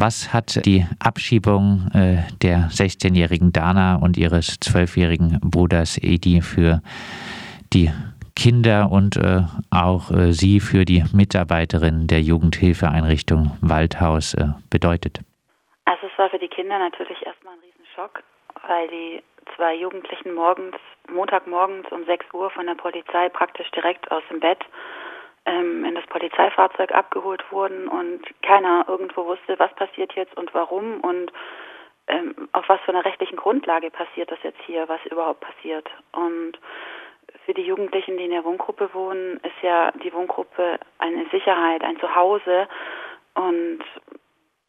Was hat die Abschiebung äh, der 16-jährigen Dana und ihres 12-jährigen Bruders Edi für die Kinder und äh, auch äh, Sie für die Mitarbeiterin der Jugendhilfeeinrichtung Waldhaus äh, bedeutet? Also es war für die Kinder natürlich erstmal ein Riesenschock, weil die zwei Jugendlichen morgens, Montagmorgens um 6 Uhr von der Polizei praktisch direkt aus dem Bett ähm, in das Polizeifahrzeug abgeholt wurden und keiner irgendwo wusste, was passiert jetzt und warum und ähm, auf was für einer rechtlichen Grundlage passiert das jetzt hier, was überhaupt passiert. Und für die Jugendlichen, die in der Wohngruppe wohnen, ist ja die Wohngruppe eine Sicherheit, ein Zuhause. Und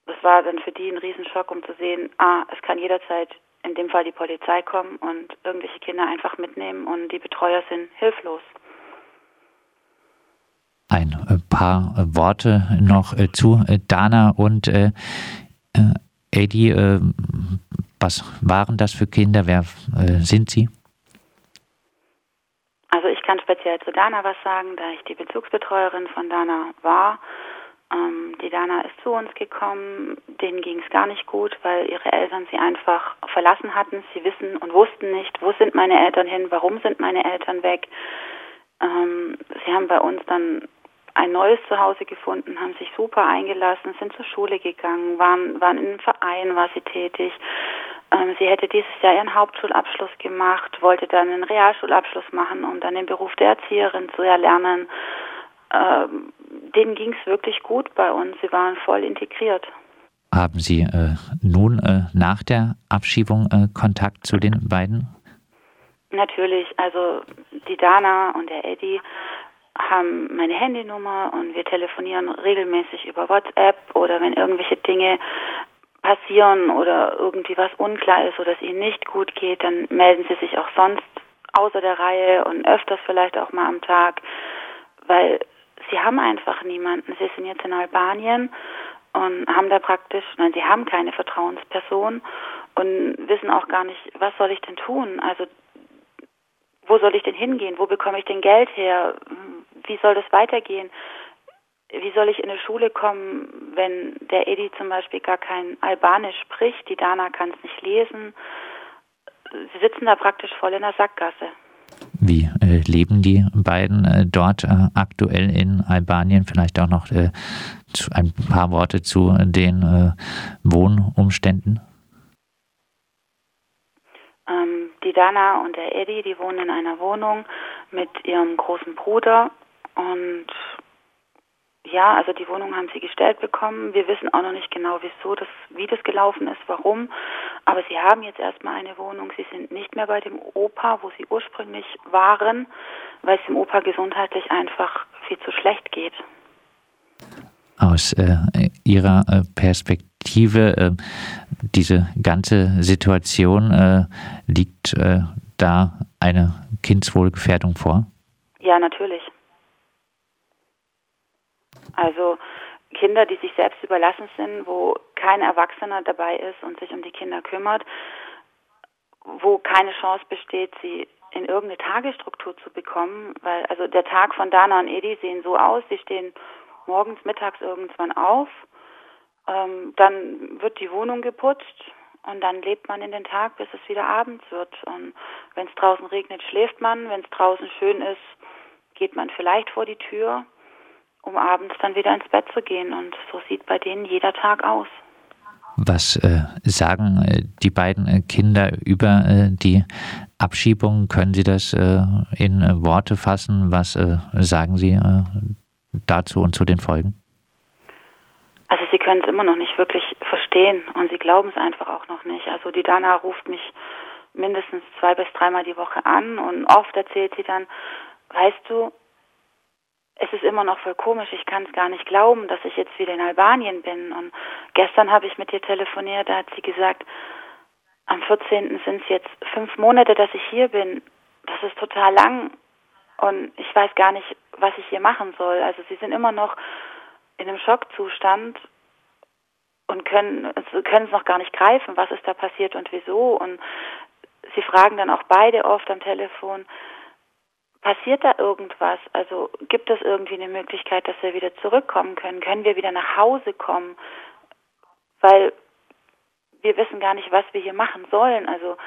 das war dann für die ein Riesenschock, um zu sehen, ah, es kann jederzeit in dem Fall die Polizei kommen und irgendwelche Kinder einfach mitnehmen und die Betreuer sind hilflos. Ein äh, paar äh, Worte noch äh, zu Dana und Eddie. was waren das für Kinder? Wer sind sie? Also ich kann speziell zu Dana was sagen, da ich die Bezugsbetreuerin von Dana war. Ähm, die Dana ist zu uns gekommen, denen ging es gar nicht gut, weil ihre Eltern sie einfach verlassen hatten. Sie wissen und wussten nicht, wo sind meine Eltern hin, warum sind meine Eltern weg. Ähm, sie haben bei uns dann ein neues Zuhause gefunden, haben sich super eingelassen, sind zur Schule gegangen, waren, waren in einem Verein, war sie tätig. Ähm, sie hätte dieses Jahr ihren Hauptschulabschluss gemacht, wollte dann einen Realschulabschluss machen, um dann den Beruf der Erzieherin zu erlernen. Ähm, denen ging es wirklich gut bei uns. Sie waren voll integriert. Haben Sie äh, nun äh, nach der Abschiebung äh, Kontakt zu den beiden? Natürlich. Also die Dana und der Eddie haben meine Handynummer und wir telefonieren regelmäßig über WhatsApp oder wenn irgendwelche Dinge passieren oder irgendwie was unklar ist oder es ihnen nicht gut geht, dann melden sie sich auch sonst außer der Reihe und öfters vielleicht auch mal am Tag, weil sie haben einfach niemanden. Sie sind jetzt in Albanien und haben da praktisch, nein, sie haben keine Vertrauensperson und wissen auch gar nicht, was soll ich denn tun? Also wo soll ich denn hingehen? Wo bekomme ich denn Geld her? Wie soll das weitergehen? wie soll ich in eine Schule kommen, wenn der Edi zum Beispiel gar kein Albanisch spricht, die Dana kann es nicht lesen. Sie sitzen da praktisch voll in der Sackgasse. Wie äh, leben die beiden äh, dort äh, aktuell in Albanien? Vielleicht auch noch äh, ein paar Worte zu den äh, Wohnumständen. Ähm, die Dana und der Eddie, die wohnen in einer Wohnung mit ihrem großen Bruder und ja, also die Wohnung haben sie gestellt bekommen. Wir wissen auch noch nicht genau, wieso das, wie das gelaufen ist, warum. Aber sie haben jetzt erstmal eine Wohnung. Sie sind nicht mehr bei dem Opa, wo sie ursprünglich waren, weil es dem Opa gesundheitlich einfach viel zu schlecht geht. Aus äh, Ihrer äh, Perspektive, äh, diese ganze Situation, äh, liegt äh, da eine Kindswohlgefährdung vor? Ja, natürlich. Also Kinder, die sich selbst überlassen sind, wo kein Erwachsener dabei ist und sich um die Kinder kümmert, wo keine Chance besteht, sie in irgendeine Tagesstruktur zu bekommen, weil also der Tag von Dana und Edi sehen so aus, sie stehen morgens, mittags irgendwann auf, ähm, dann wird die Wohnung geputzt und dann lebt man in den Tag, bis es wieder abends wird. Und wenn es draußen regnet, schläft man, wenn es draußen schön ist, geht man vielleicht vor die Tür um abends dann wieder ins Bett zu gehen. Und so sieht bei denen jeder Tag aus. Was äh, sagen äh, die beiden äh, Kinder über äh, die Abschiebung? Können Sie das äh, in Worte fassen? Was sagen Sie dazu und zu den Folgen? Also sie können es immer noch nicht wirklich verstehen und sie glauben es einfach auch noch nicht. Also die Dana ruft mich mindestens zwei bis dreimal die Woche an und oft erzählt sie dann, weißt du, es ist immer noch voll komisch. Ich kann es gar nicht glauben, dass ich jetzt wieder in Albanien bin. Und gestern habe ich mit ihr telefoniert, da hat sie gesagt, am 14. sind es jetzt fünf Monate, dass ich hier bin. Das ist total lang. Und ich weiß gar nicht, was ich hier machen soll. Also sie sind immer noch in einem Schockzustand und können also können es noch gar nicht greifen, was ist da passiert und wieso. Und sie fragen dann auch beide oft am Telefon, Passiert da irgendwas? Also gibt es irgendwie eine Möglichkeit, dass wir wieder zurückkommen können? Können wir wieder nach Hause kommen? weil wir wissen gar nicht, was wir hier machen sollen. Also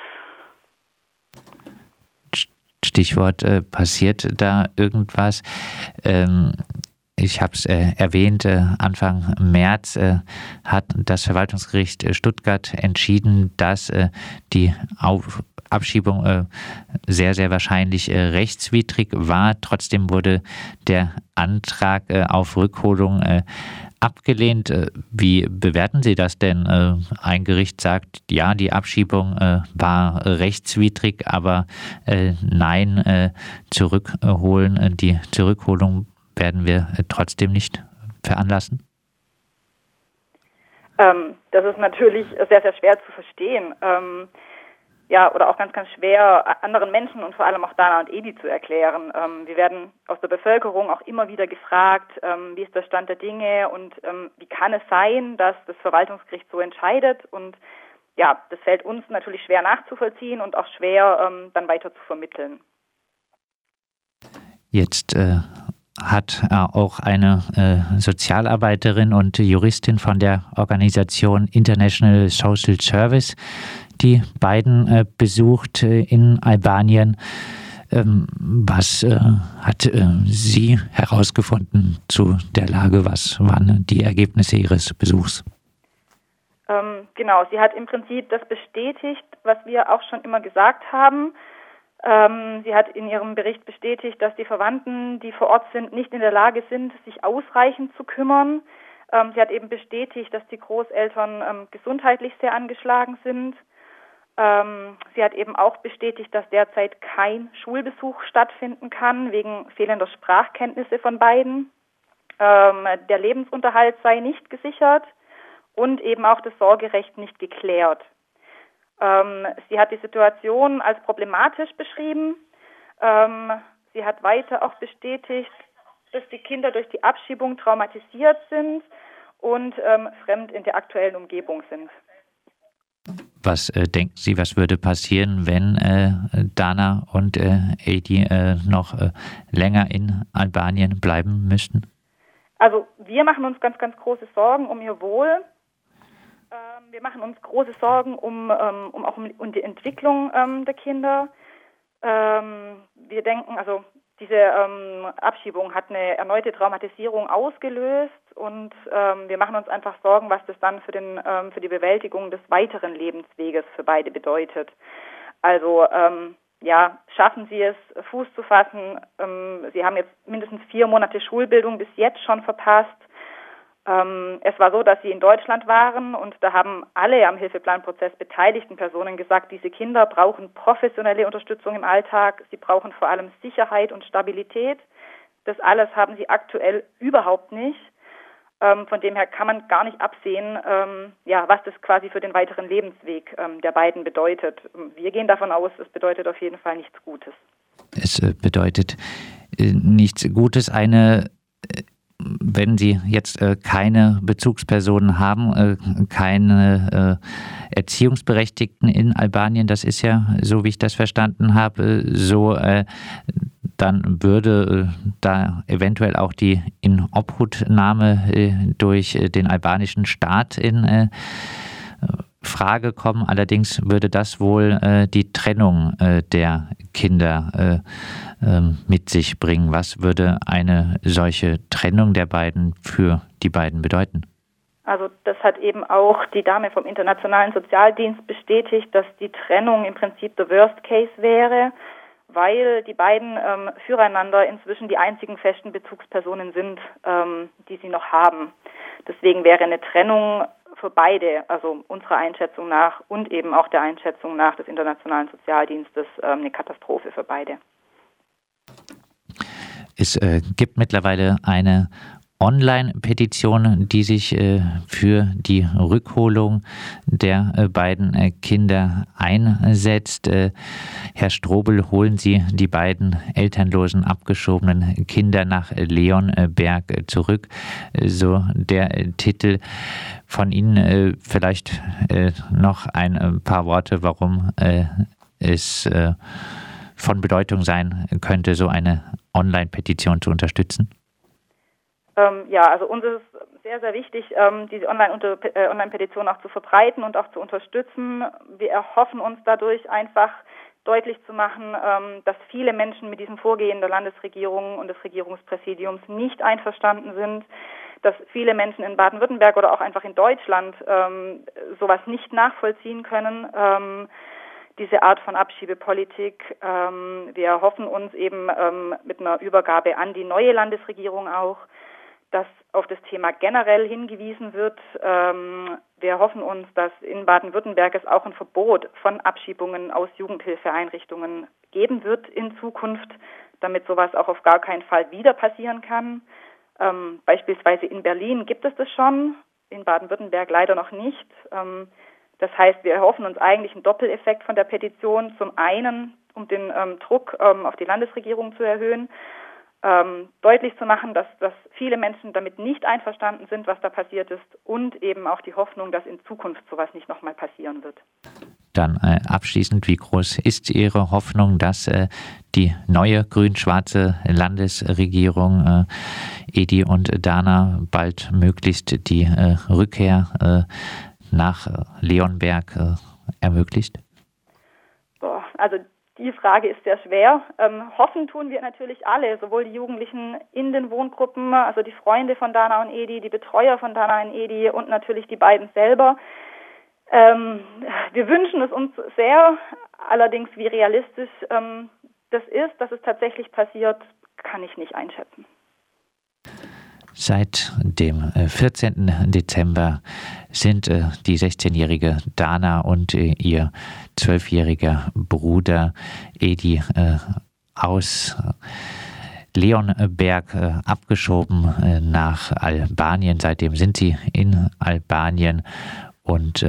Stichwort äh, passiert da irgendwas. Ähm, ich habe es äh, erwähnt, äh, Anfang März äh, hat das Verwaltungsgericht äh, Stuttgart entschieden, dass äh, die Auf Abschiebung äh, sehr, sehr wahrscheinlich rechtswidrig war. Trotzdem wurde der Antrag auf Rückholung abgelehnt. Wie bewerten Sie das denn? Ein Gericht sagt, ja, die Abschiebung war rechtswidrig, aber nein, zurückholen, die Zurückholung werden wir äh, trotzdem nicht veranlassen? Ähm, das ist natürlich sehr, sehr schwer zu verstehen. Ähm, ja, oder auch ganz, ganz schwer anderen Menschen und vor allem auch Dana und Edi zu erklären. Ähm, wir werden aus der Bevölkerung auch immer wieder gefragt, ähm, wie ist der Stand der Dinge und ähm, wie kann es sein, dass das Verwaltungsgericht so entscheidet. Und ja, das fällt uns natürlich schwer nachzuvollziehen und auch schwer ähm, dann weiter zu vermitteln. Jetzt äh, hat äh, auch eine äh, Sozialarbeiterin und Juristin von der Organisation International Social Service die beiden äh, besucht in Albanien. Ähm, was hat sie herausgefunden zu der Lage? Was waren die Ergebnisse ihres Besuchs? Ähm, genau, sie hat im Prinzip das bestätigt, was wir auch schon immer gesagt haben ähm, sie hat in ihrem Bericht bestätigt, dass die Verwandten, die vor Ort sind, nicht in der Lage sind, sich ausreichend zu kümmern. Ähm, sie hat eben bestätigt, dass die Großeltern ähm, gesundheitlich sehr angeschlagen sind. Ähm, sie hat eben auch bestätigt, dass derzeit kein Schulbesuch stattfinden kann wegen fehlender Sprachkenntnisse von beiden. Ähm, der Lebensunterhalt sei nicht gesichert und eben auch das Sorgerecht nicht geklärt. Ähm, sie hat die Situation als problematisch beschrieben. Ähm, sie hat weiter auch bestätigt, dass die Kinder durch die Abschiebung traumatisiert sind und ähm, fremd in der aktuellen Umgebung sind. Was äh, denken Sie, was würde passieren, wenn äh, Dana und äh, Edi äh, noch äh, länger in Albanien bleiben müssten? Also wir machen uns ganz, ganz große Sorgen um ihr Wohl. Ähm, wir machen uns große Sorgen um, ähm, um auch um, um die Entwicklung ähm, der Kinder. Ähm, wir denken, also diese ähm, Abschiebung hat eine erneute Traumatisierung ausgelöst und ähm, wir machen uns einfach Sorgen, was das dann für, den, für die Bewältigung des weiteren Lebensweges für beide bedeutet. Also ja, schaffen Sie es, Fuß zu fassen. Sie haben jetzt mindestens vier Monate Schulbildung bis jetzt schon verpasst. Ähm, es war so, dass sie in Deutschland waren und da haben alle am Hilfeplanprozess beteiligten Personen gesagt, diese Kinder brauchen professionelle Unterstützung im Alltag, sie brauchen vor allem Sicherheit und Stabilität. Das alles haben sie aktuell überhaupt nicht. Ähm, von dem her kann man gar nicht absehen, ähm, ja, was das quasi für den weiteren Lebensweg ähm, der beiden bedeutet. Wir gehen davon aus, es bedeutet auf jeden Fall nichts Gutes. Es äh, bedeutet äh, nichts Gutes. Eine äh, wenn Sie jetzt äh, keine Bezugspersonen haben, äh, keine äh, Erziehungsberechtigten in Albanien, das ist ja, so wie ich das verstanden habe, so, äh, dann würde äh, da eventuell auch die Inobhutnahme äh, durch den albanischen Staat in Frage kommen. Allerdings würde das wohl äh, die Trennung äh, der Kinder äh, ähm, mit sich bringen. Was würde eine solche Trennung der beiden für die beiden bedeuten? Also das hat eben auch die Dame vom Internationalen Sozialdienst bestätigt, dass die Trennung im Prinzip der Worst Case wäre, weil die beiden ähm, füreinander inzwischen die einzigen festen Bezugspersonen sind, ähm, die sie noch haben. Deswegen wäre eine Trennung für beide, also unserer Einschätzung nach und eben auch der Einschätzung nach des Internationalen Sozialdienstes, ähm, eine Katastrophe für beide. Es äh, gibt mittlerweile eine Online-Petition, die sich äh, für die Rückholung der äh, beiden äh, Kinder einsetzt. Herr Strobel, holen Sie die beiden elternlosen, abgeschobenen Kinder nach Leonberg zurück. So der Titel von Ihnen. Vielleicht noch ein paar Worte, warum es von Bedeutung sein könnte, so eine Online-Petition zu unterstützen. Ähm, ja, also uns ist sehr, sehr wichtig, ähm, diese äh, Online-Petition auch zu verbreiten und auch zu unterstützen. Wir erhoffen uns dadurch einfach deutlich zu machen, ähm, dass viele Menschen mit diesem Vorgehen der Landesregierung und des Regierungspräsidiums nicht einverstanden sind, dass viele Menschen in Baden-Württemberg oder auch einfach in Deutschland ähm, sowas nicht nachvollziehen können. Ähm, diese Art von Abschiebepolitik. Ähm, wir hoffen uns eben mit einer Übergabe an die neue Landesregierung auch, dass auf das Thema generell hingewiesen wird. Ähm, wir hoffen uns, dass in Baden-Württemberg es auch ein Verbot von Abschiebungen aus Jugendhilfeeinrichtungen geben wird in Zukunft, damit sowas auch auf gar keinen Fall wieder passieren kann. Ähm, beispielsweise in Berlin gibt es das schon, in Baden-Württemberg leider noch nicht. Ähm, das heißt, wir erhoffen uns eigentlich einen Doppeleffekt von der Petition. Zum einen, um den ähm, Druck ähm, auf die Landesregierung zu erhöhen, ähm, deutlich zu machen, dass, dass viele Menschen damit nicht einverstanden sind, was da passiert ist und eben auch die Hoffnung, dass in Zukunft sowas nicht nochmal passieren wird. Dann äh, abschließend, wie groß ist Ihre Hoffnung, dass äh, die neue grün-schwarze Landesregierung äh, Edi und Dana bald möglichst die äh, Rückkehr äh, nach Leonberg äh, ermöglicht? Boah, also die Frage ist sehr schwer. Ähm, hoffen tun wir natürlich alle, sowohl die Jugendlichen in den Wohngruppen, also die Freunde von Dana und Edi, die Betreuer von Dana und Edi und natürlich die beiden selber. Ähm, wir wünschen es uns sehr, allerdings wie realistisch ähm, das ist, dass es tatsächlich passiert, kann ich nicht einschätzen. Seit dem 14. Äh, Dezember sind äh, die 16-jährige Dana und äh, ihr 12-jähriger Bruder Edi aus Leonberg abgeschoben nach Albanien. Seitdem sind sie in Albanien und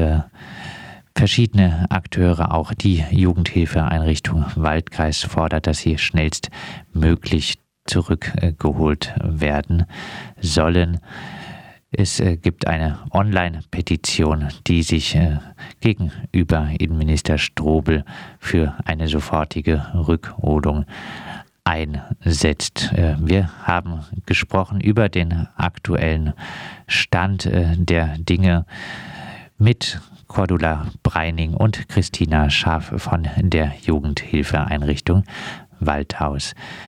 verschiedene Akteure, auch die Jugendhilfeeinrichtung Waldkreis fordert, dass sie schnellstmöglich zurückgeholt werden sollen. Es äh, gibt eine Online-Petition, die sich äh, gegenüber Innenminister Strobel für eine sofortige Rückholung einsetzt. Äh, wir haben gesprochen über den aktuellen Stand der Dinge mit Cordula Breining und Christina Schaaf von der Jugendhilfeeinrichtung Waldhaus.